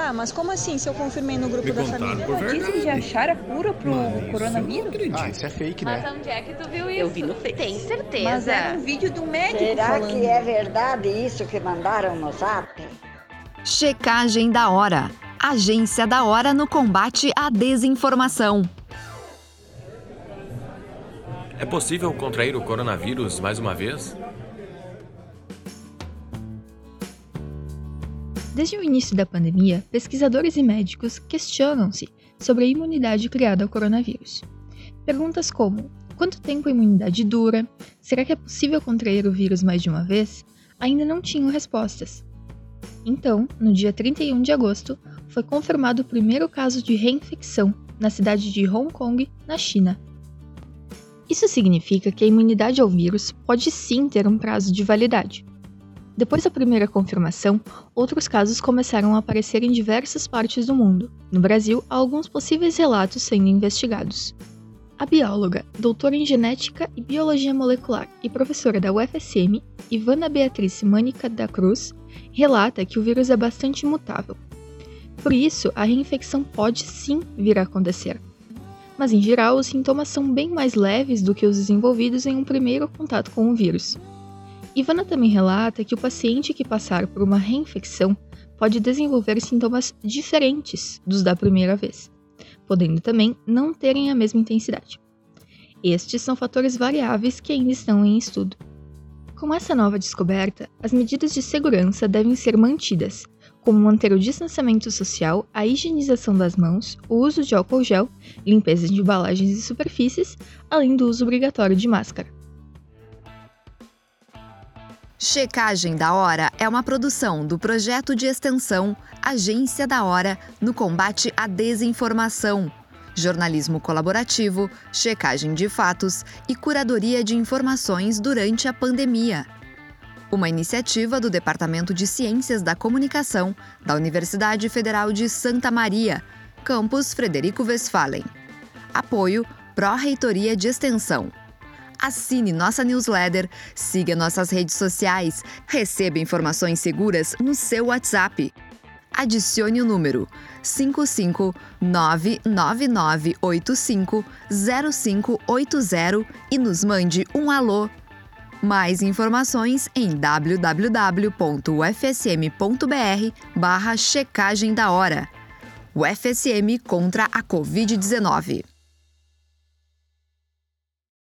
Tá, mas como assim se eu confirmei no grupo Me da família? por Dizem verdade. de achar a cura pro Mas coronavírus. eu não Ah, acredito. isso é fake, Mas né? onde é que tu viu isso? Eu vi no Face. Tem certeza. Mas era um vídeo do médico Será falando. que é verdade isso que mandaram no zap? Checagem da hora. Agência da hora no combate à desinformação. É possível contrair o coronavírus mais uma vez? Desde o início da pandemia, pesquisadores e médicos questionam-se sobre a imunidade criada ao coronavírus. Perguntas como: quanto tempo a imunidade dura? Será que é possível contrair o vírus mais de uma vez? Ainda não tinham respostas. Então, no dia 31 de agosto, foi confirmado o primeiro caso de reinfecção na cidade de Hong Kong, na China. Isso significa que a imunidade ao vírus pode sim ter um prazo de validade. Depois da primeira confirmação, outros casos começaram a aparecer em diversas partes do mundo. No Brasil, há alguns possíveis relatos sendo investigados. A bióloga, doutora em genética e biologia molecular e professora da UFSM, Ivana Beatriz Mânica da Cruz, relata que o vírus é bastante mutável. Por isso, a reinfecção pode sim vir a acontecer. Mas em geral, os sintomas são bem mais leves do que os desenvolvidos em um primeiro contato com o vírus. Ivana também relata que o paciente que passar por uma reinfecção pode desenvolver sintomas diferentes dos da primeira vez, podendo também não terem a mesma intensidade. Estes são fatores variáveis que ainda estão em estudo. Com essa nova descoberta, as medidas de segurança devem ser mantidas, como manter o distanciamento social, a higienização das mãos, o uso de álcool gel, limpeza de embalagens e superfícies, além do uso obrigatório de máscara. Checagem da Hora é uma produção do projeto de extensão Agência da Hora no combate à desinformação, jornalismo colaborativo, checagem de fatos e curadoria de informações durante a pandemia. Uma iniciativa do Departamento de Ciências da Comunicação da Universidade Federal de Santa Maria, campus Frederico Westphalen. Apoio Pró-Reitoria de Extensão. Assine nossa newsletter, siga nossas redes sociais, receba informações seguras no seu WhatsApp. Adicione o número 55999850580 e nos mande um alô. Mais informações em www.ufsm.br barra checagem da hora. O FSM contra a Covid-19.